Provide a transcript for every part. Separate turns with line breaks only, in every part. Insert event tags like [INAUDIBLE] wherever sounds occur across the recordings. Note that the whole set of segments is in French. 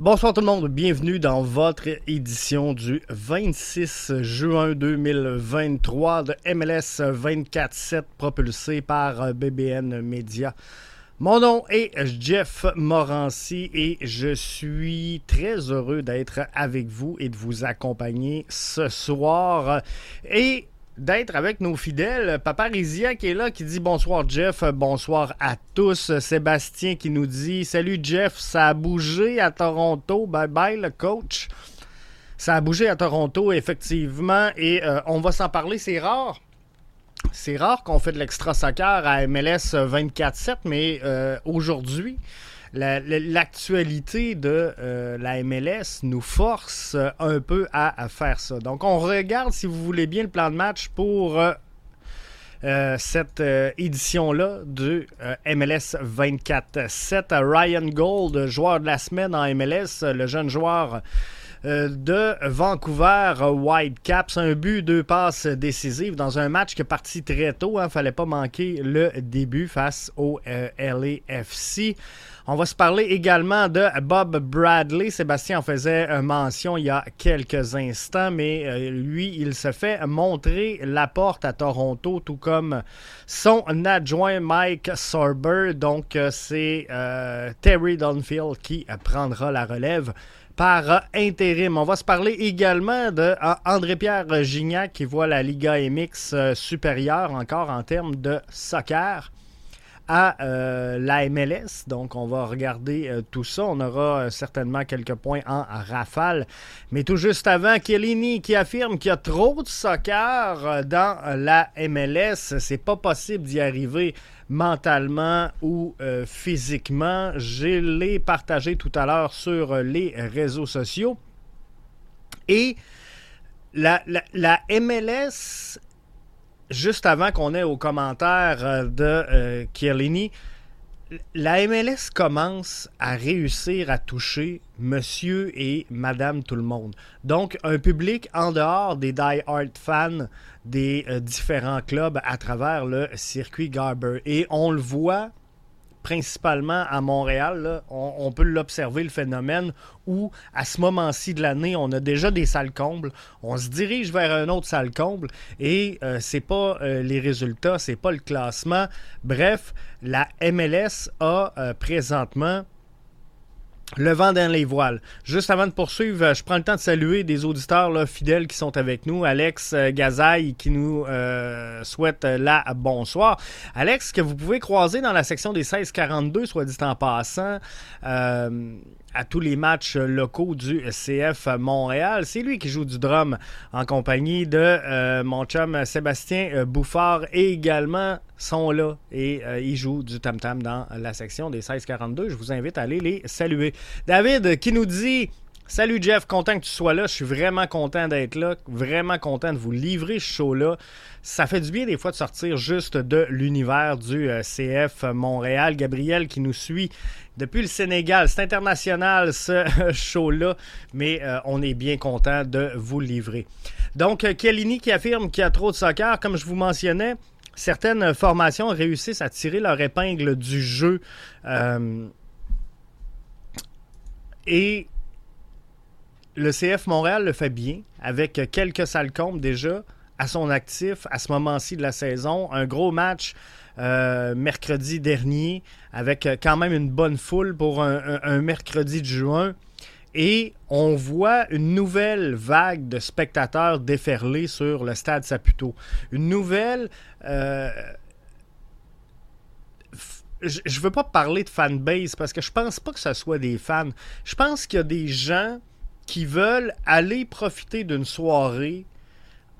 Bonsoir tout le monde, bienvenue dans votre édition du 26 juin 2023 de MLS 24-7 propulsé par BBN Media. Mon nom est Jeff Morancy et je suis très heureux d'être avec vous et de vous accompagner ce soir. Et d'être avec nos fidèles. Papa Rizia qui est là, qui dit bonsoir Jeff, bonsoir à tous. Sébastien qui nous dit salut Jeff, ça a bougé à Toronto, bye bye le coach. Ça a bougé à Toronto effectivement et euh, on va s'en parler, c'est rare. C'est rare qu'on fait de l'extra soccer à MLS 24/7, mais euh, aujourd'hui, l'actualité de euh, la MLS nous force un peu à, faire ça. Donc, on regarde, si vous voulez bien, le plan de match pour euh, cette édition-là du MLS 24-7. Ryan Gold, joueur de la semaine en MLS, le jeune joueur euh, de Vancouver Whitecaps. Un but, deux passes décisives dans un match qui est parti très tôt. Il hein. ne fallait pas manquer le début face au euh, LAFC. On va se parler également de Bob Bradley. Sébastien en faisait mention il y a quelques instants, mais euh, lui, il se fait montrer la porte à Toronto, tout comme son adjoint Mike Sorber. Donc, c'est Terry Dunfield qui prendra la relève par intérim. On va se parler également de André-Pierre Gignac qui voit la Liga MX euh, supérieure encore en termes de soccer à euh, la MLS. Donc, on va regarder euh, tout ça. On aura certainement quelques points en rafale. Mais tout juste avant, Chiellini qui affirme qu'il y a trop de soccer dans la MLS. C'est pas possible d'y arriver mentalement ou euh, physiquement. Je l'ai partagé tout à l'heure sur les réseaux sociaux. Et la, la, MLS, juste avant qu'on ait aux commentaires euh, de euh, la MLS commence à réussir à toucher monsieur et madame tout le monde. Donc, un public en dehors des die-hard fans des euh, différents clubs à travers le circuit Garber. Et on le voit principalement à Montréal, on, peut l'observer, le phénomène, où à ce moment-ci de l'année, on a déjà des salles combles, on se dirige vers un autre salle comble, et euh, c'est pas euh, les résultats, c'est pas le classement. Bref, la MLS a présentement le vent dans les voiles. Juste avant de poursuivre, je prends le temps de saluer des auditeurs fidèles qui sont avec nous. Alex euh, Gazaille qui nous euh, souhaite la bonsoir. Alex, que vous pouvez croiser dans la section des 1642, soit dit en passant. Euh, à tous les matchs locaux du CF Montréal. C'est lui qui joue du drum en compagnie de euh, mon chum Sébastien euh, Bouffard et également sont là et euh, ils jouent du tam-tam dans la section des 1642. Je vous invite à aller les saluer. David qui nous dit Salut Jeff, content que tu sois là. Je suis vraiment content d'être là. Vraiment content de vous livrer ce show-là. Ça fait du bien des fois de sortir juste de l'univers du CF Montréal. Gabriel qui nous suit depuis le Sénégal. C'est international ce [LAUGHS] show-là, mais euh, on est bien content de vous livrer. Donc, euh, Kellini qui affirme qu'il y a trop de soccer, comme je vous mentionnais, certaines formations réussissent à tirer leur épingle du jeu. Euh, et le CF Montréal le fait bien, avec quelques salles déjà à son actif à ce moment-ci de la saison. Un gros match euh, mercredi dernier avec euh, quand même une bonne foule pour un, mercredi de juin. Et on voit une nouvelle vague de spectateurs déferler sur le stade Saputo. Une nouvelle... Euh, je ne veux pas parler de fanbase parce que je pense pas que ce soit des fans. Je pense qu'il y a des gens qui veulent aller profiter d'une soirée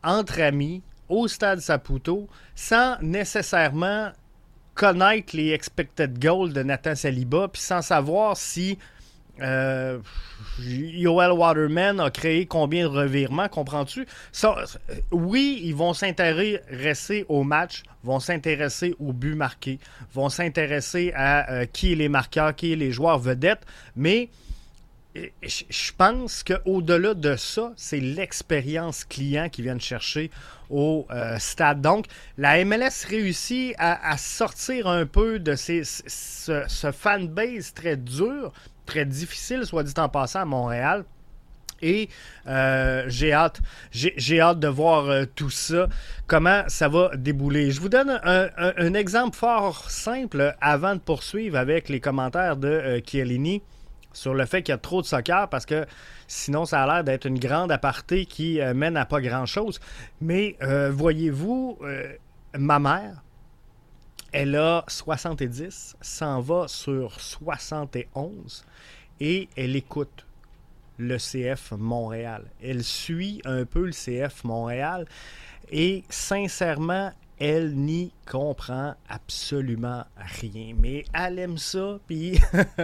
entre amis au stade Saputo sans nécessairement connaître les expected goals de Nathan Saliba, puis sans savoir si euh, Waterman a créé combien de revirements, comprends-tu? oui, ils vont s'intéresser au match, vont s'intéresser au but marqué, vont s'intéresser à euh, qui est les marqueurs, qui est les joueurs vedettes, mais je pense qu'au-delà de ça, c'est l'expérience client qui viennent chercher au euh, stade. Donc, la MLS réussit à, sortir un peu de ce, fanbase très dur très difficile, soit dit en passant, à Montréal. Et euh, j'ai hâte, j'ai hâte de voir euh, tout ça, comment ça va débouler. Je vous donne un, exemple fort simple avant de poursuivre avec les commentaires de Chiellini sur le fait qu'il y a trop de soccer parce que sinon ça a l'air d'être une grande aparté qui mène à pas grand-chose. Mais voyez-vous, ma mère, elle a 70, s'en va sur 71 et elle écoute le CF Montréal. Elle suit un peu le CF Montréal et sincèrement, elle n'y comprend absolument rien. Mais elle aime ça, puis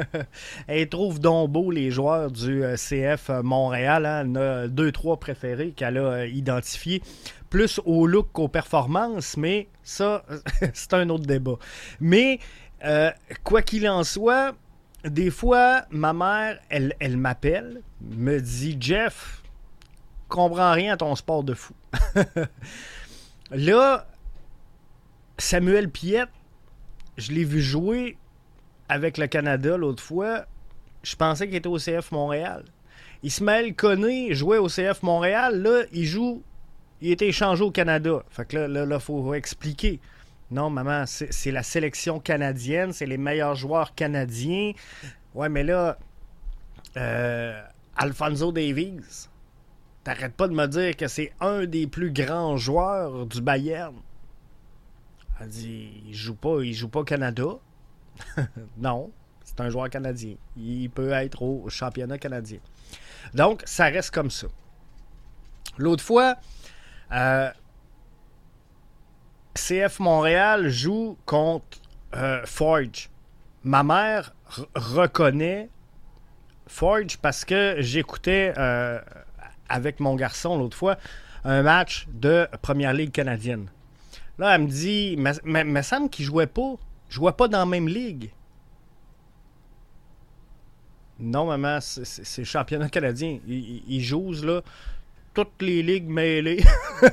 [LAUGHS] elle trouve donc beau les joueurs du euh, CF Montréal. Hein. Elle a deux, trois préférés qu'elle a euh, identifiés, plus au look qu'aux performances, mais ça, [LAUGHS] c'est un autre débat. Mais euh, quoi qu'il en soit, des fois, ma mère, elle, elle m'appelle, me dit Jeff, comprends rien à ton sport de fou. [LAUGHS] Là, Samuel Piette, je l'ai vu jouer avec le Canada l'autre fois. Je pensais qu'il était au CF Montréal. Ismaël Koné jouait au CF Montréal. Là, il joue. Il était échangé au Canada. Fait que là, il faut expliquer. Non, maman, c'est la sélection canadienne, c'est les meilleurs joueurs canadiens. Ouais, mais là, euh, Alfonso Davies, t'arrêtes pas de me dire que c'est un des plus grands joueurs du Bayern. Elle dit, il joue pas, il joue pas au Canada. [LAUGHS] non, c'est un joueur canadien. Il peut être au championnat canadien. Donc, ça reste comme ça. L'autre fois, euh, CF Montréal joue contre euh, Forge. Ma mère reconnaît Forge parce que j'écoutais euh, avec mon garçon l'autre fois un match de Première Ligue canadienne. Là, elle me dit, mais me semble qu'il jouait pas. jouait pas dans la même ligue. Non, maman, c'est le championnat canadien. Ils, jouent là toutes les ligues mêlées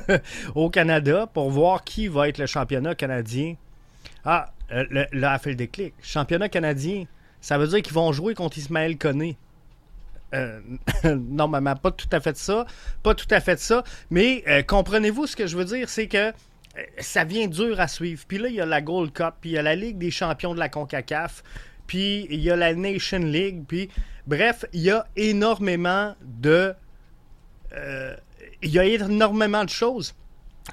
[LAUGHS] au Canada pour voir qui va être le championnat canadien. Ah, euh, là, a fait le déclic. Championnat canadien, ça veut dire qu'ils vont jouer contre Ismaël Koné. Euh, [LAUGHS] non, maman, pas tout à fait ça. Pas tout à fait ça. Mais euh, comprenez-vous ce que je veux dire? C'est que ça vient dur à suivre. Puis là, il y a la Gold Cup, puis il y a la Ligue des champions de la CONCACAF, puis il y a la Nation League, puis bref, il y a énormément de euh, il y a énormément de choses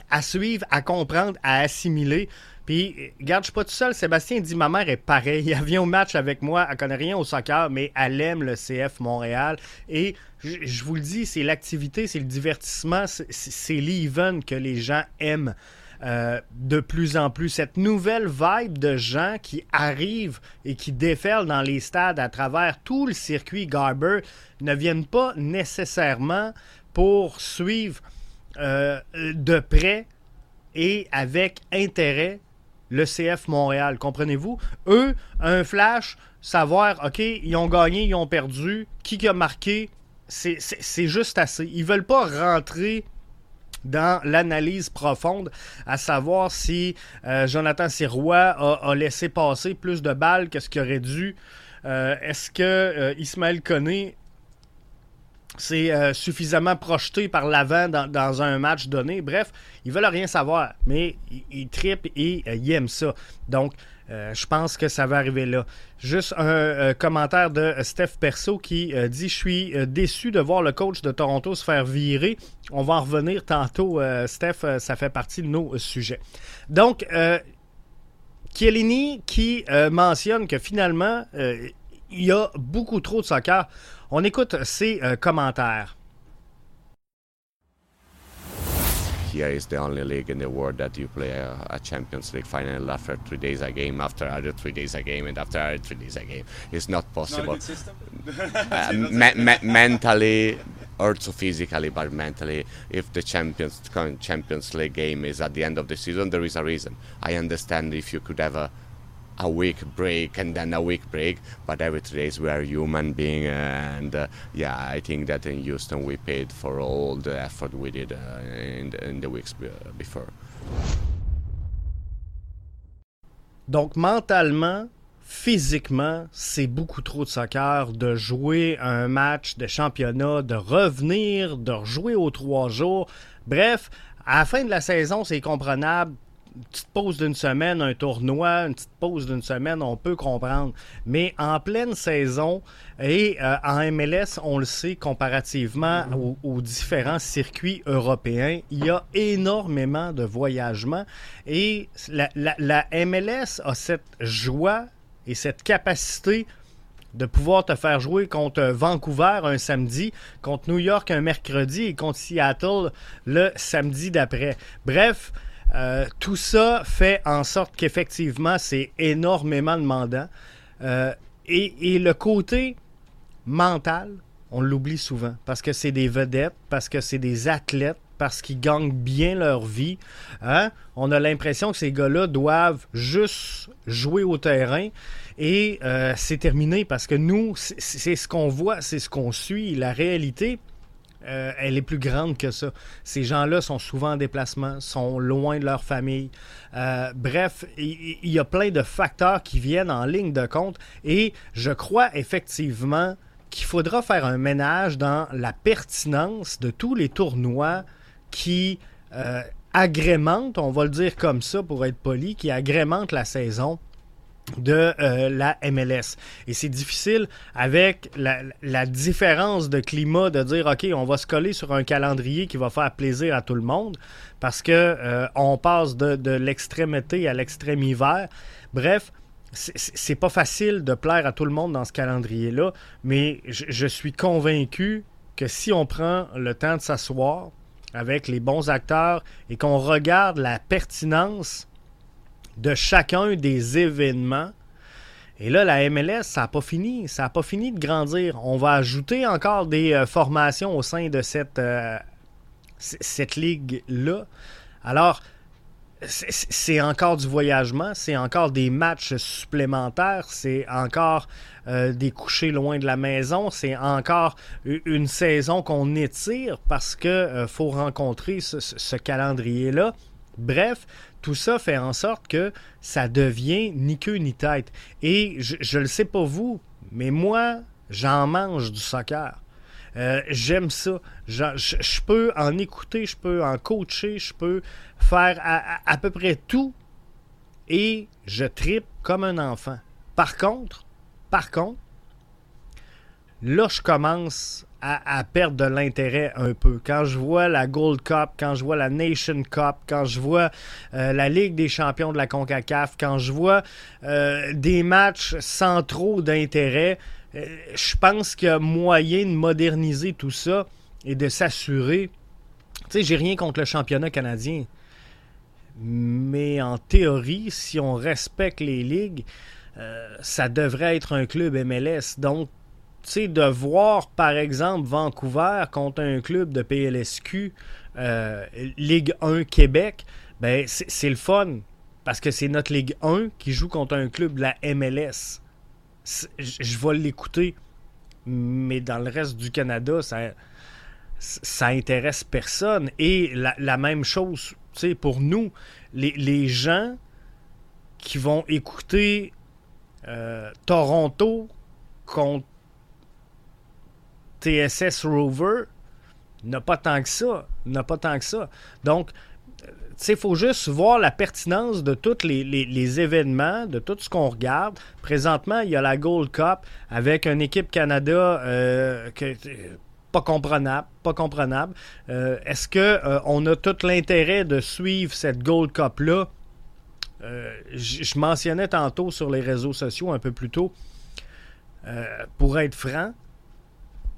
à suivre, à comprendre, à assimiler. Puis, regarde, je suis pas tout seul. Sébastien dit Ma mère est pareille. Elle vient au match avec moi. Elle connaît rien au soccer, mais elle aime le CF Montréal. Et je, vous le dis, c'est l'activité, c'est le divertissement, c'est l'event que les gens aiment. Euh, de plus en plus. Cette nouvelle vibe de gens qui arrivent et qui déferlent dans les stades à travers tout le circuit Garber ne viennent pas nécessairement pour suivre euh, de près et avec intérêt le CF Montréal. Comprenez-vous? Eux, un flash, savoir, OK, ils ont gagné, ils ont perdu, qui a marqué, c'est juste assez. Ils veulent pas rentrer dans l'analyse profonde, à savoir si euh, Jonathan Sirois a, laissé passer plus de balles que ce qu'il aurait dû. Euh, est-ce que Ismaël Koné c'est euh, suffisamment projeté par l'avant dans, un match donné. Bref, ils veulent rien savoir, mais ils, tripent et euh, ils aiment ça. Donc, euh, je pense que ça va arriver là. Juste un commentaire de Steph Perso qui dit Je suis déçu de voir le coach de Toronto se faire virer. On va en revenir tantôt, Steph, ça fait partie de nos sujets. Donc, Chiellini qui mentionne que finalement, il y a beaucoup trop de soccer. On écoute ses euh, commentaires.
here is the only league in the world that you play a, a, Champions League final after three days a game, after other three days a game, and after other three days a game. It's not possible. Not [LAUGHS] [LAUGHS] uh, me me mentally, also physically, but mentally, if the Champions Champions League game is at the end of the season, there is a reason. I understand if you could have a week break and then a week break but every three days we are human being and uh, yeah i think that in houston we paid for all the effort we did uh, in, in the weeks before
donc mentalement physiquement, c'est beaucoup trop de soccer de jouer un match de championnat, de revenir, de rejouer aux trois jours. Bref, à la fin de la saison, c'est comprenable petite pause d'une semaine, un tournoi, une petite pause d'une semaine, on peut comprendre. Mais en pleine saison et euh, en MLS, on le sait, comparativement aux, différents circuits européens, il y a énormément de voyagements et la, la MLS a cette joie et cette capacité de pouvoir te faire jouer contre Vancouver un samedi, contre New York un mercredi et contre Seattle le samedi d'après. Bref, euh, tout ça fait en sorte qu'effectivement, c'est énormément demandant. Euh, et, le côté mental, on l'oublie souvent parce que c'est des vedettes, parce que c'est des athlètes, parce qu'ils gagnent bien leur vie. Hein? On a l'impression que ces gars-là doivent juste jouer au terrain et euh, c'est terminé parce que nous, c'est ce qu'on voit, c'est ce qu'on suit. La réalité, euh, elle est plus grande que ça. Ces gens-là sont souvent en déplacement, sont loin de leur famille. Euh, bref, il y, a plein de facteurs qui viennent en ligne de compte et je crois effectivement qu'il faudra faire un ménage dans la pertinence de tous les tournois qui euh, agrémentent, on va le dire comme ça pour être poli, qui agrémentent la saison de euh, la MLS. Et c'est difficile avec la, différence de climat de dire OK, on va se coller sur un calendrier qui va faire plaisir à tout le monde parce que euh, on passe de, l'extrême été à l'extrême hiver. Bref, c'est pas facile de plaire à tout le monde dans ce calendrier-là, mais je suis convaincu que si on prend le temps de s'asseoir avec les bons acteurs et qu'on regarde la pertinence de chacun des événements. Et là, la MLS, ça n'a pas fini. Ça n'a pas fini de grandir. On va ajouter encore des euh, formations au sein de cette, euh, ligue-là. Alors, c'est encore du voyagement, c'est encore des matchs supplémentaires, c'est encore euh, des couchers loin de la maison, c'est encore une saison qu'on étire parce qu'il faut rencontrer ce calendrier-là. Bref, tout ça fait en sorte que ça devient ni queue ni tête. Et je ne le sais pas vous, mais moi, j'en mange du soccer. Euh, j'aime ça. Je, peux en écouter, je peux en coacher, je peux faire à, peu près tout et je tripe comme un enfant. Par contre, par contre, là, je commence à, perdre de l'intérêt un peu. Quand je vois la Gold Cup, quand je vois la Nation Cup, quand je vois euh, la Ligue des champions de la CONCACAF, quand je vois euh, des matchs sans trop d'intérêt, euh, je pense qu'il y moyen de moderniser tout ça et de s'assurer. Tu sais, j'ai rien contre le championnat canadien. Mais en théorie, si on respecte les ligues, ça devrait être un club MLS. Donc, de voir, par exemple, Vancouver contre un club de PLSQ, euh, Ligue 1 Québec, ben, c'est le fun. Parce que c'est notre Ligue 1 qui joue contre un club de la MLS. Je vais l'écouter. Mais dans le reste du Canada, ça, ça intéresse personne. Et la, même chose, pour nous, les, gens qui vont écouter euh, Toronto contre TSS Rover n'a pas tant que ça. N'a pas tant que ça. Donc, sais, il faut juste voir la pertinence de tous les, événements, de tout ce qu'on regarde. Présentement, il y a la Gold Cup avec une équipe Canada euh, que, pas comprenable, pas comprenable. Euh, est-ce que euh, on a tout l'intérêt de suivre cette Gold Cup là Je mentionnais tantôt sur les réseaux sociaux un peu plus tôt. pour être franc,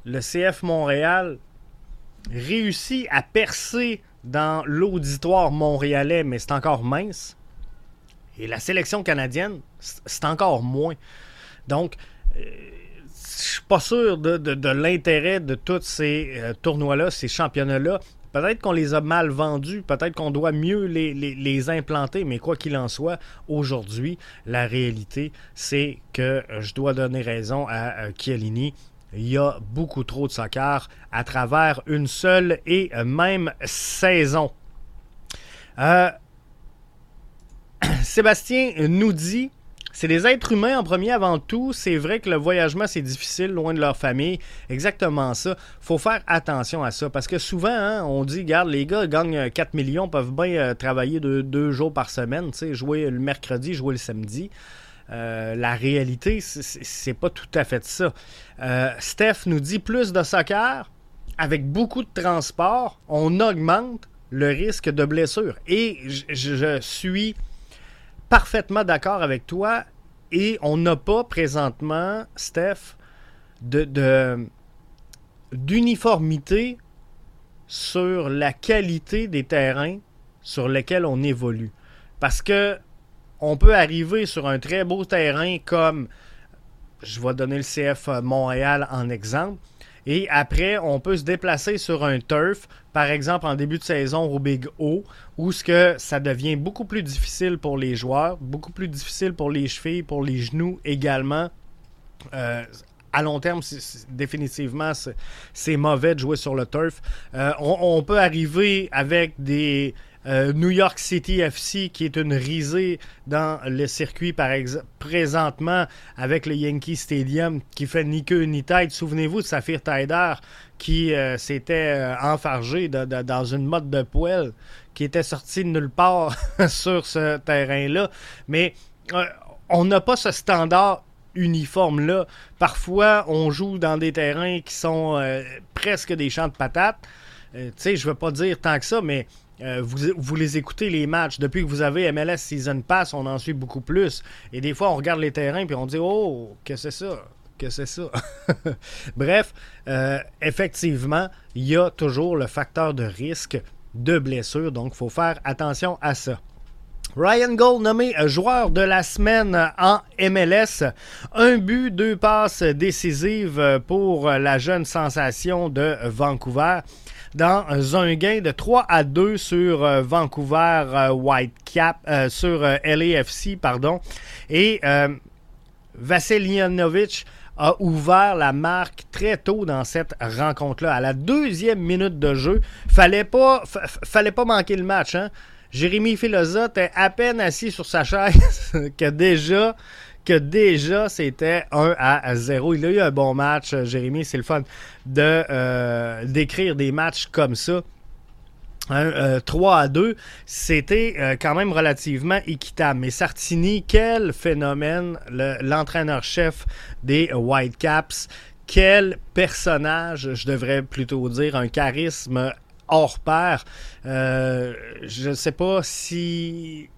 le CF Montréal réussit à percer dans l'auditoire montréalais, mais c'est encore mince. Et la sélection canadienne, c'est encore moins. Donc, euh, je suis pas sûr de, l'intérêt de tous ces euh, tournois-là, ces championnats-là. Peut-être qu'on les a mal vendus, peut-être qu'on doit mieux les, implanter, mais quoi qu'il en soit, aujourd'hui, la réalité, c'est que je dois donner raison à Chiellini il y a beaucoup trop de soccer à travers une seule et même saison. Euh, [CLEARS THROAT] Sébastien nous dit c'est des êtres humains en premier avant tout. C'est vrai que le voyagement, c'est difficile, loin de leur famille. Exactement ça. faut faire attention à ça. Parce que souvent, hein, on dit, regarde, les gars gagnent 4 millions, peuvent bien euh, travailler deux, jours par semaine, jouer le mercredi, jouer le samedi. Euh, la réalité, c'est pas tout à fait ça. Euh, Steph nous dit plus de soccer, avec beaucoup de transport, on augmente le risque de blessure. Et je suis parfaitement d'accord avec toi. Et on n'a pas présentement, Steph, d'uniformité sur la qualité des terrains sur lesquels on évolue. Parce que on peut arriver sur un très beau terrain comme, je vais donner le CF Montréal en exemple, et après, on peut se déplacer sur un turf, par exemple en début de saison au Big O, où ce que ça devient beaucoup plus difficile pour les joueurs, beaucoup plus difficile pour les chevilles, pour les genoux également. Euh, à long terme, définitivement, c'est mauvais de jouer sur le turf. Euh, on, peut arriver avec des euh, New York City FC, qui est une risée dans le circuit par présentement avec le Yankee Stadium, qui fait ni queue ni tête. Souvenez-vous de Saphir Taider qui euh, s'était euh, enfargé dans une mode de poêle, qui était sorti de nulle part [LAUGHS] sur ce terrain-là. Mais on n'a pas ce standard uniforme-là. Parfois, on joue dans des terrains qui sont presque des champs de patates. tu sais, je veux pas dire tant que ça, mais euh, vous, les écoutez, les matchs. Depuis que vous avez MLS Season Pass, on en suit beaucoup plus. Et des fois, on regarde les terrains puis on dit Oh, que c'est ça que c'est ça. [LAUGHS] Bref, euh, effectivement, il y a toujours le facteur de risque de blessure, donc il faut faire attention à ça. Ryan Gold nommé joueur de la semaine en MLS. Un but, deux passes décisives pour la jeune sensation de Vancouver dans un gain de 3 à 2 sur euh, Vancouver euh, Whitecap, euh, sur LAFC, pardon. Et Vassilianovic a ouvert la marque très tôt dans cette rencontre-là. À la deuxième minute de jeu, fallait pas, fallait pas manquer le match. Hein? Jérémy Filosa était à peine assis sur sa chaise [LAUGHS] que déjà que déjà c'était 1 à 0. Il a eu un bon match, euh, Jérémy. C'est le fun de euh, d'écrire des matchs comme ça. 3 euh, à 2, c'était quand même relativement équitable. Mais Sartini, quel phénomène, l'entraîneur-chef des Whitecaps, quel personnage, je devrais plutôt dire, un charisme hors pair. je ne sais pas si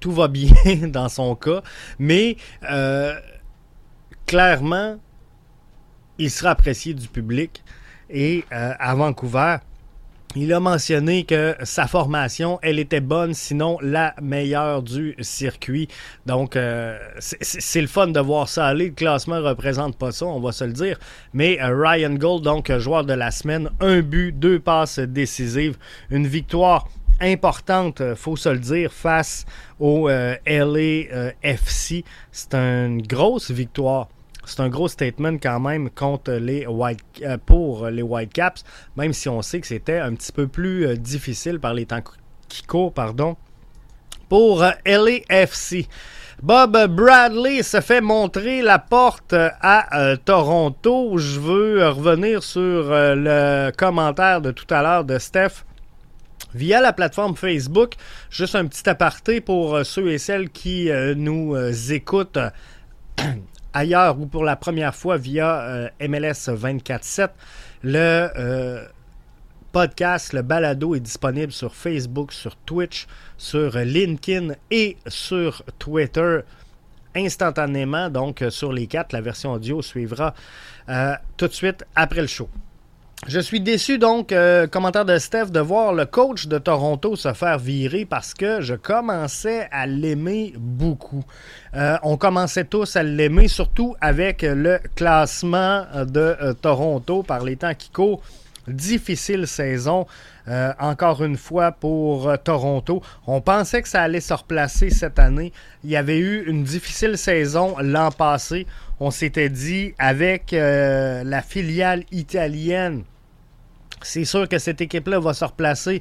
tout va bien [LAUGHS] dans son cas, mais euh, clairement, il sera apprécié du public. Et euh, à Vancouver, il a mentionné que sa formation, elle était bonne, sinon la meilleure du circuit. Donc, euh, c'est le fun de voir ça aller. Le classement ne représente pas ça, on va se le dire. Mais Ryan Gold, donc joueur de la semaine, un but, deux passes décisives, une victoire importante, euh, faut se le dire, face au euh, LAFC. Euh, C'est une grosse victoire. C'est un gros statement quand même contre les White, pour les Whitecaps, même si on sait que c'était un petit peu plus difficile par les temps qui courent, pardon, pour LAFC. Bob Bradley se fait montrer la porte à Toronto. Je veux revenir sur le commentaire de tout à l'heure de Steph via la plateforme Facebook. Juste un petit aparté pour euh, ceux et celles qui euh, nous euh, écoutent [CLEARS THROAT] ailleurs ou pour la première fois via MLS 24-7. Le podcast, le balado est disponible sur Facebook, sur Twitch, sur LinkedIn et sur Twitter instantanément. Donc sur les quatre, la version audio suivra tout de suite après le show. Je suis déçu donc, euh, commentaire de Steph, de voir le coach de Toronto se faire virer parce que je commençais à l'aimer beaucoup. Euh, on commençait tous à l'aimer, surtout avec le classement de euh, Toronto par les temps qui. Difficile saison, encore une fois pour Toronto. On pensait que ça allait se replacer cette année. Il y avait eu une difficile saison l'an passé. On s'était dit avec la filiale italienne c'est sûr que cette équipe-là va se replacer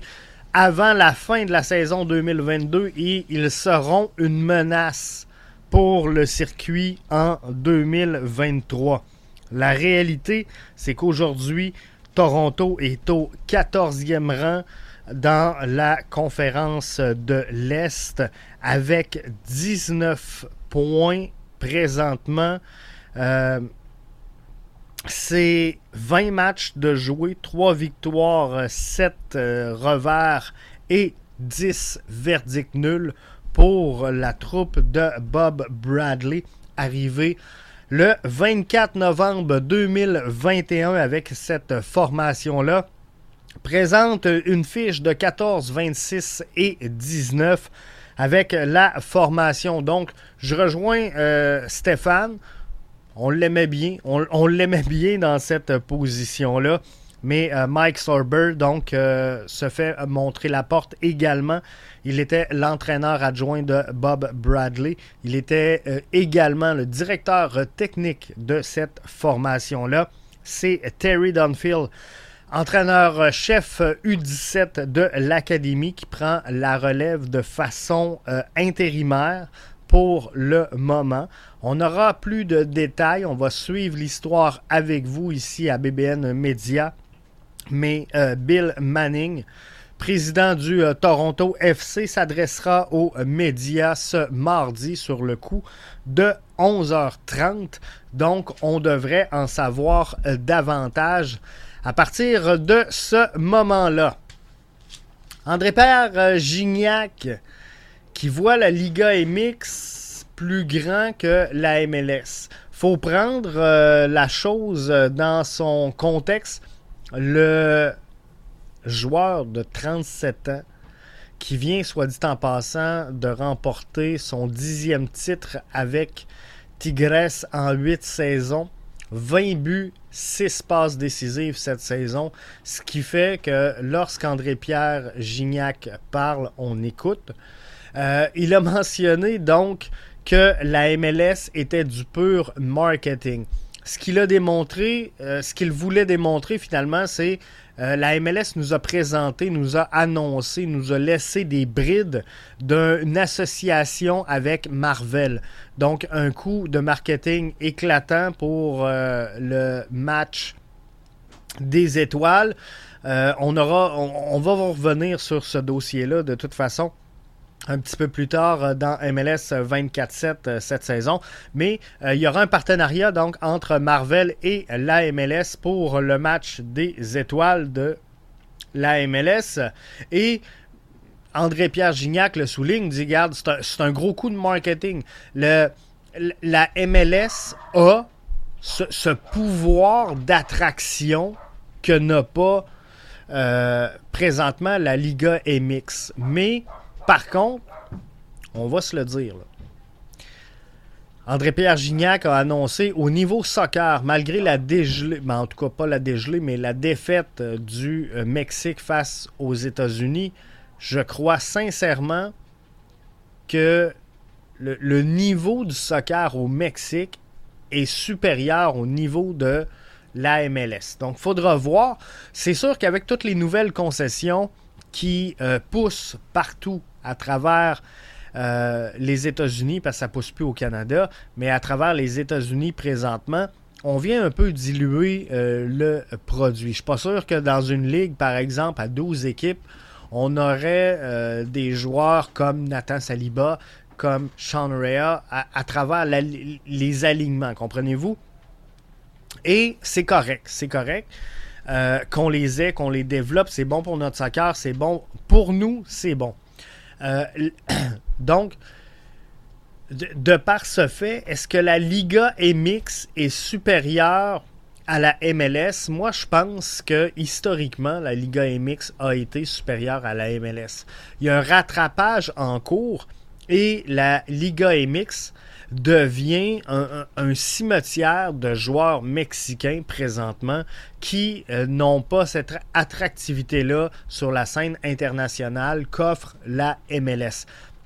avant la fin de la saison 2022 et ils seront une menace pour le circuit en 2023. La réalité, c'est qu'aujourd'hui, Toronto est au 14e rang dans la conférence de l'Est avec 19 points présentement. Euh, c'est 20 matchs de jouer, 3 victoires, 7 euh, revers et 10 verdicts nuls pour la troupe de Bob Bradley, arrivé le 24 novembre 2021 avec cette formation-là. Présente une fiche de 14, 26 et 19 avec la formation. Donc, je rejoins euh, Stéphane. On l'aimait bien. On, l'aimait bien dans cette position-là. Mais euh, Mike Sorber, donc, euh, se fait montrer la porte également. Il était l'entraîneur adjoint de Bob Bradley. Il était également le directeur technique de cette formation-là. C'est Terry Dunfield entraîneur-chef U17 de l'Académie qui prend la relève de façon euh, intérimaire pour le moment. On n'aura plus de détails. On va suivre l'histoire avec vous ici à BBN Media. Mais euh, Bill Manning, président du euh, Toronto FC, s'adressera aux médias ce mardi sur le coup de 11h30. Donc, on devrait en savoir davantage à partir de ce moment-là. André-Père euh, Gignac, qui voit la Liga MX plus grand que la MLS. faut prendre euh, la chose dans son contexte. Le joueur de 37 ans qui vient, soit dit en passant, de remporter son dixième titre avec Tigres en huit saisons. 20 buts, 6 passes décisives cette saison, ce qui fait que lorsqu'André-Pierre Gignac parle, on écoute. Euh, il a [LAUGHS] mentionné donc que la MLS était du pur marketing. Ce qu'il a démontré, euh, ce qu'il voulait démontrer finalement, c'est euh, la MLS nous a présenté, nous a annoncé, nous a laissé des brides d'une association avec Marvel. Donc, un coup de marketing éclatant pour euh, le match des étoiles. Euh, on, aura, on, va revenir sur ce dossier-là de toute façon un petit peu plus tard euh, dans MLS 24-7 euh, cette saison. Mais euh, il y aura un partenariat donc entre Marvel et la MLS pour le match des étoiles de la MLS. Et André-Pierre Gignac le souligne, dit Regarde, c'est un, gros coup de marketing. Le, la MLS a ce, pouvoir d'attraction que n'a pas présentement la Liga MX. Mais par contre, on va se le dire. André-Pierre Gignac a annoncé au niveau soccer, malgré la dégelée, ben, en tout cas pas la dégelée, mais la défaite euh, du euh, Mexique face aux États-Unis, je crois sincèrement que le, niveau du soccer au Mexique est supérieur au niveau de la MLS. Donc, il faudra voir. C'est sûr qu'avec toutes les nouvelles concessions qui euh, poussent partout à travers euh, les États-Unis, parce que ça ne pousse plus au Canada, mais à travers les États-Unis présentement, on vient un peu diluer euh, le produit. Je ne suis pas sûr que dans une ligue, par exemple, à 12 équipes, on aurait euh, des joueurs comme Nathan Saliba, comme Sean Rea, à, travers les alignements, comprenez-vous? Et c'est correct, c'est correct. qu'on les ait, qu'on les développe, c'est bon pour notre soccer, c'est bon pour nous, c'est bon. Euh, [COUGHS] donc, de, par ce fait, est-ce que la Liga MX est supérieure à la MLS? Moi, je pense que historiquement, la Liga MX a été supérieure à la MLS. Il y a un rattrapage en cours et la Liga MX devient un, cimetière de joueurs mexicains présentement qui euh, n'ont pas cette attractivité-là sur la scène internationale qu'offre la MLS.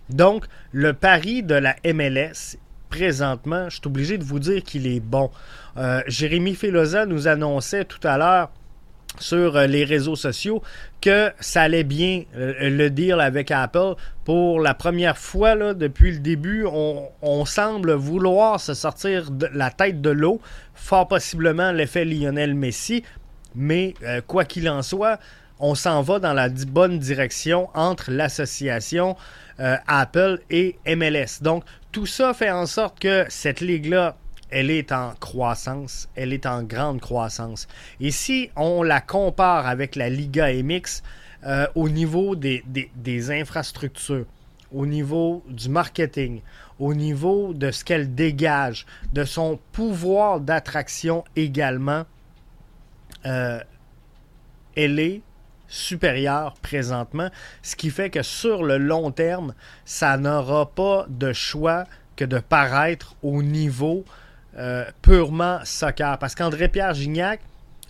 Donc, le pari de la MLS, présentement, je suis obligé de vous dire qu'il est bon. Euh, Jérémy Filosa nous annonçait tout à l'heure sur euh, les réseaux sociaux que ça allait bien euh, le deal avec Apple. Pour la première fois depuis le début, on, semble vouloir se sortir de la tête de l'eau, fort possiblement l'effet Lionel Messi, mais euh, quoi qu'il en soit, on s'en va dans la bonne direction entre l'association Apple et MLS. Donc tout ça fait en sorte que cette ligue-là elle est en croissance, elle est en grande croissance. Et si on la compare avec la Liga MX euh, au niveau des, infrastructures, au niveau du marketing, au niveau de ce qu'elle dégage, de son pouvoir d'attraction également, euh, elle est supérieure présentement, ce qui fait que sur le long terme, ça n'aura pas de choix que de paraître au niveau euh, purement soccer. Parce qu'André-Pierre Gignac,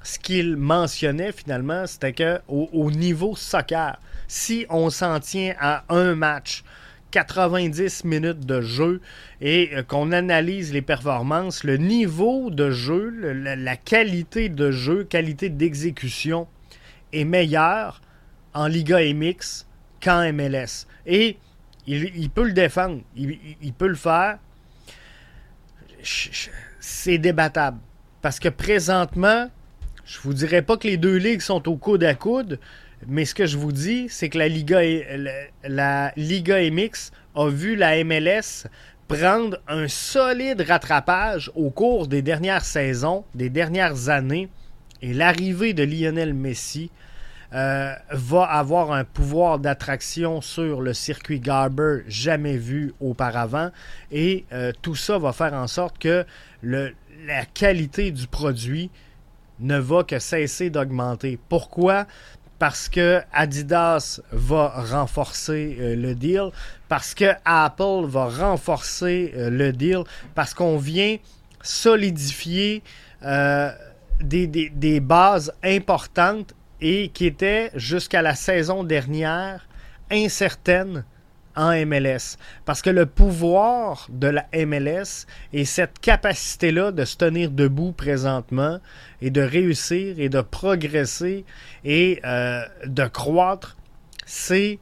ce qu'il mentionnait finalement, c'était que au, niveau soccer, si on s'en tient à un match, 90 minutes de jeu et euh, qu'on analyse les performances, le niveau de jeu, la, qualité de jeu, qualité d'exécution est meilleure en Liga MX qu'en MLS. Et il, peut le défendre, il peut le faire, c'est débattable. Parce que présentement, je vous dirais pas que les deux ligues sont au coude à coude, mais ce que je vous dis, c'est que la Liga, la Liga MX a vu la MLS prendre un solide rattrapage au cours des dernières saisons, des dernières années, et l'arrivée de Lionel Messi euh, va avoir un pouvoir d'attraction sur le circuit Garber jamais vu auparavant. Et euh, tout ça va faire en sorte que la qualité du produit ne va que cesser d'augmenter. Pourquoi? Parce que Adidas va renforcer euh, le deal, parce que Apple va renforcer le deal, parce qu'on vient solidifier des bases importantes et qui était jusqu'à la saison dernière incertaine en MLS. Parce que le pouvoir de la MLS et cette capacité-là de se tenir debout présentement et de réussir et de progresser et euh, de croître, c'est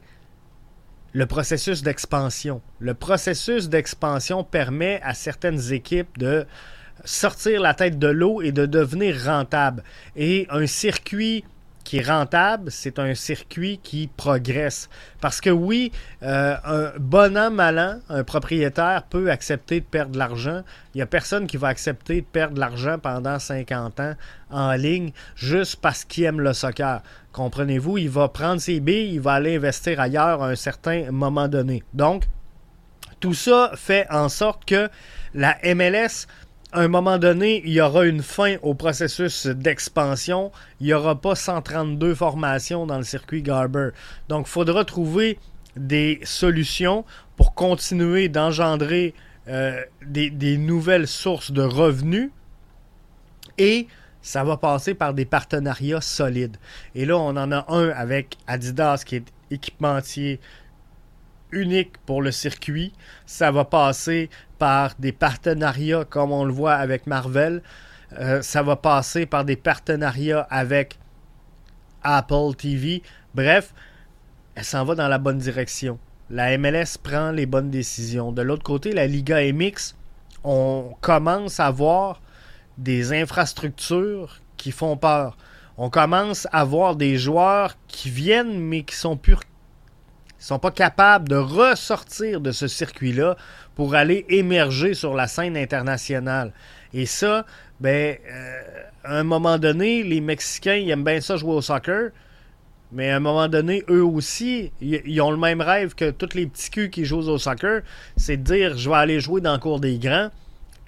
le processus d'expansion. Le processus d'expansion permet à certaines équipes de sortir la tête de l'eau et de devenir rentable. Et un circuit rentable, c'est un circuit qui progresse. Parce que oui, euh, un bon an, mal un propriétaire peut accepter de perdre de l'argent. Il n'y a personne qui va accepter de perdre de l'argent pendant 50 ans en ligne juste parce qu'il aime le soccer. Comprenez-vous, il va prendre ses billes, il va aller investir ailleurs à un certain moment donné. Donc, tout ça fait en sorte que la MLS à un moment donné, il y aura une fin au processus d'expansion. Il n'y aura pas 132 formations dans le circuit Garber. Donc, il faudra trouver des solutions pour continuer d'engendrer euh, des, des, nouvelles sources de revenus. Et ça va passer par des partenariats solides. Et là, on en a un avec Adidas qui est équipementier unique pour le circuit. Ça va passer par des partenariats comme on le voit avec Marvel. Euh, ça va passer par des partenariats avec Apple TV. Bref, elle s'en va dans la bonne direction. La MLS prend les bonnes décisions. De l'autre côté, la Liga MX, on commence à voir des infrastructures qui font peur. On commence à voir des joueurs qui viennent mais qui sont plus ne sont pas capables de ressortir de ce circuit-là pour aller émerger sur la scène internationale. Et ça, ben, euh, à un moment donné, les Mexicains, ils aiment bien ça jouer au soccer. Mais à un moment donné, eux aussi, ils ont le même rêve que tous les petits culs qui jouent au soccer. C'est de dire, je vais aller jouer dans le cours des grands.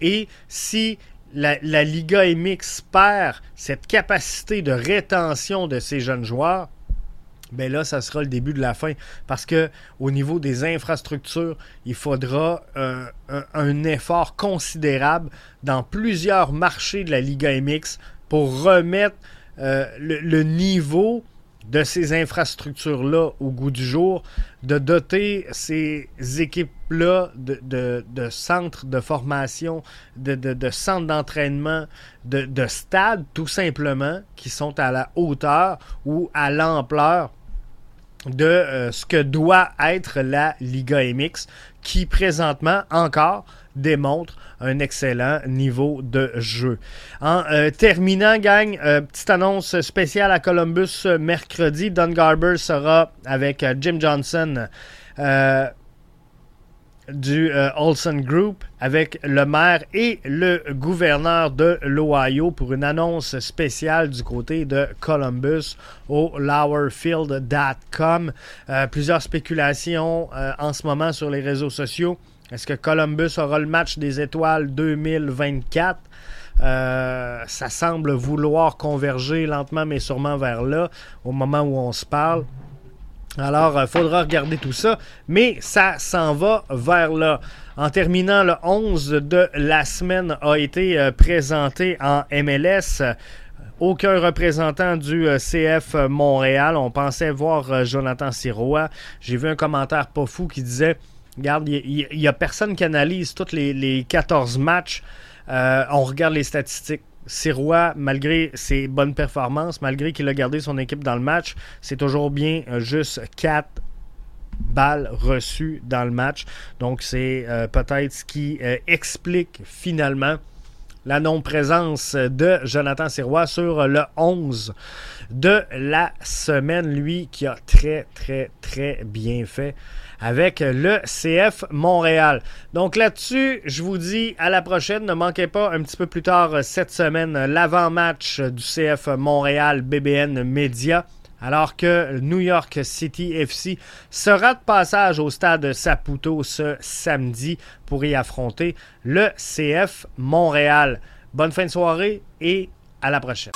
Et si la Liga MX perd cette capacité de rétention de ces jeunes joueurs, ben là, ça sera le début de la fin. Parce que au niveau des infrastructures, il faudra euh, un, effort considérable dans plusieurs marchés de la Liga MX pour remettre euh, le, niveau de ces infrastructures-là au goût du jour, de doter ces équipes-là de, centres de formation, de, centres d'entraînement, de, stades tout simplement, qui sont à la hauteur ou à l'ampleur de euh, ce que doit être la Liga MX, qui présentement encore démontre un excellent niveau de jeu. En euh, terminant, gang, euh, petite annonce spéciale à Columbus mercredi. Don Garber sera avec Jim Johnson du Olsen Group avec le maire et le gouverneur de l'Ohio pour une annonce spéciale du côté de Columbus au lowerfield.com. Euh, plusieurs spéculations euh, en ce moment sur les réseaux sociaux. Est-ce que Columbus aura le match des étoiles 2024? Euh, ça semble vouloir converger lentement mais sûrement vers là au moment où on se parle. Alors, il euh, faudra regarder tout ça, mais ça s'en va vers là. En terminant, le 11 de la semaine a été euh, présenté en MLS. Aucun représentant du euh, CF Montréal. On pensait voir Jonathan Sirois. J'ai vu un commentaire pas fou qui disait Regarde, il n'y a personne qui analyse tous les, 14 matchs. on regarde les statistiques. Sirois, malgré ses bonnes performances, malgré qu'il a gardé son équipe dans le match, c'est toujours bien euh, juste 4 balles reçues dans le match. Donc c'est euh, peut-être ce qui euh, explique finalement la non-présence de Jonathan Sirois sur le 11 de la semaine, lui qui a très très très bien fait avec le CF Montréal. Donc là-dessus, je vous dis à la prochaine. Ne manquez pas un petit peu plus tard cette semaine l'avant-match du CF Montréal BBN Media alors que New York City FC sera de passage au stade Saputo ce samedi pour y affronter le CF Montréal. Bonne fin de soirée et à la prochaine.